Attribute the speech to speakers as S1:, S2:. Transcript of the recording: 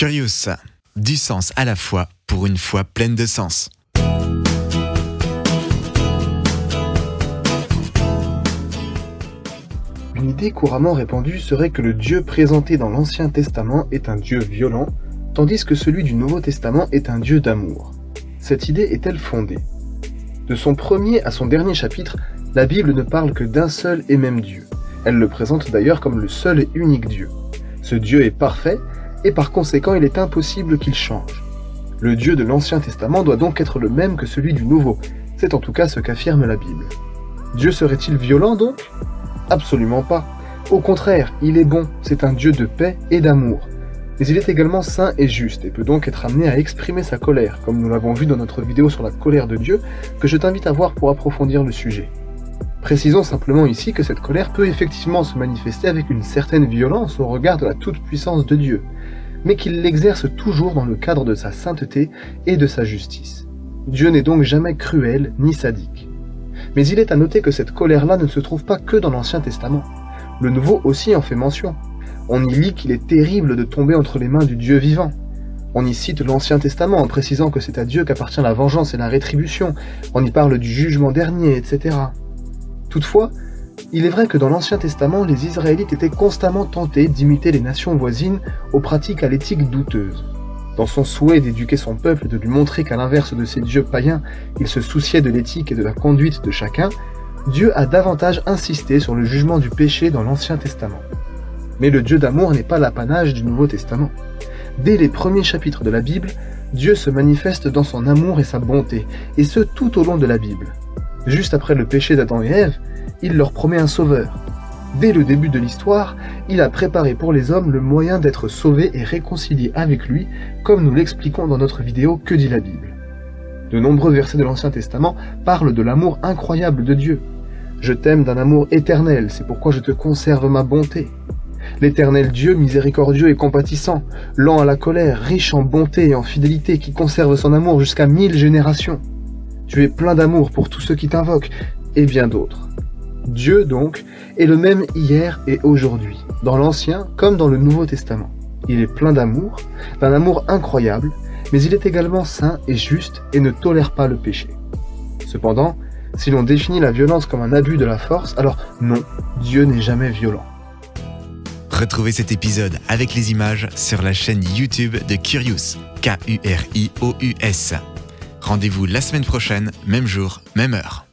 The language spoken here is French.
S1: Curious, du sens à la fois pour une foi pleine de sens.
S2: Une idée couramment répandue serait que le Dieu présenté dans l'Ancien Testament est un Dieu violent, tandis que celui du Nouveau Testament est un Dieu d'amour. Cette idée est-elle fondée? De son premier à son dernier chapitre, la Bible ne parle que d'un seul et même Dieu. Elle le présente d'ailleurs comme le seul et unique Dieu. Ce Dieu est parfait, et par conséquent il est impossible qu'il change. Le Dieu de l'Ancien Testament doit donc être le même que celui du Nouveau, c'est en tout cas ce qu'affirme la Bible. Dieu serait-il violent donc? Absolument pas. Au contraire, il est bon, c'est un Dieu de paix et d'amour. Mais il est également saint et juste et peut donc être amené à exprimer sa colère, comme nous l'avons vu dans notre vidéo sur la colère de Dieu, que je t'invite à voir pour approfondir le sujet. Précisons simplement ici que cette colère peut effectivement se manifester avec une certaine violence au regard de la toute-puissance de Dieu, mais qu'il l'exerce toujours dans le cadre de sa sainteté et de sa justice. Dieu n'est donc jamais cruel ni sadique. Mais il est à noter que cette colère-là ne se trouve pas que dans l'Ancien Testament. Le Nouveau aussi en fait mention. On y lit qu'il est terrible de tomber entre les mains du Dieu vivant. On y cite l'Ancien Testament en précisant que c'est à Dieu qu'appartient la vengeance et la rétribution. On y parle du jugement dernier, etc. Toutefois, il est vrai que dans l'Ancien Testament, les Israélites étaient constamment tentés d'imiter les nations voisines aux pratiques à l'éthique douteuse. Dans son souhait d'éduquer son peuple et de lui montrer qu'à l'inverse de ses dieux païens, il se souciait de l'éthique et de la conduite de chacun, Dieu a davantage insisté sur le jugement du péché dans l'Ancien Testament. Mais le Dieu d'amour n'est pas l'apanage du Nouveau Testament. Dès les premiers chapitres de la Bible, Dieu se manifeste dans son amour et sa bonté, et ce tout au long de la Bible. Juste après le péché d'Adam et Ève, il leur promet un sauveur, Dès le début de l'histoire, il a préparé pour les hommes le moyen d'être sauvés et réconciliés avec lui, comme nous l'expliquons dans notre vidéo Que dit la Bible. De nombreux versets de l'Ancien Testament parlent de l'amour incroyable de Dieu. Je t'aime d'un amour éternel, c'est pourquoi je te conserve ma bonté. L'éternel Dieu miséricordieux et compatissant, lent à la colère, riche en bonté et en fidélité, qui conserve son amour jusqu'à mille générations. Tu es plein d'amour pour tous ceux qui t'invoquent, et bien d'autres. Dieu, donc, est le même hier et aujourd'hui, dans l'Ancien comme dans le Nouveau Testament. Il est plein d'amour, d'un amour incroyable, mais il est également saint et juste et ne tolère pas le péché. Cependant, si l'on définit la violence comme un abus de la force, alors non, Dieu n'est jamais violent.
S1: Retrouvez cet épisode avec les images sur la chaîne YouTube de Curious, K-U-R-I-O-U-S. Rendez-vous la semaine prochaine, même jour, même heure.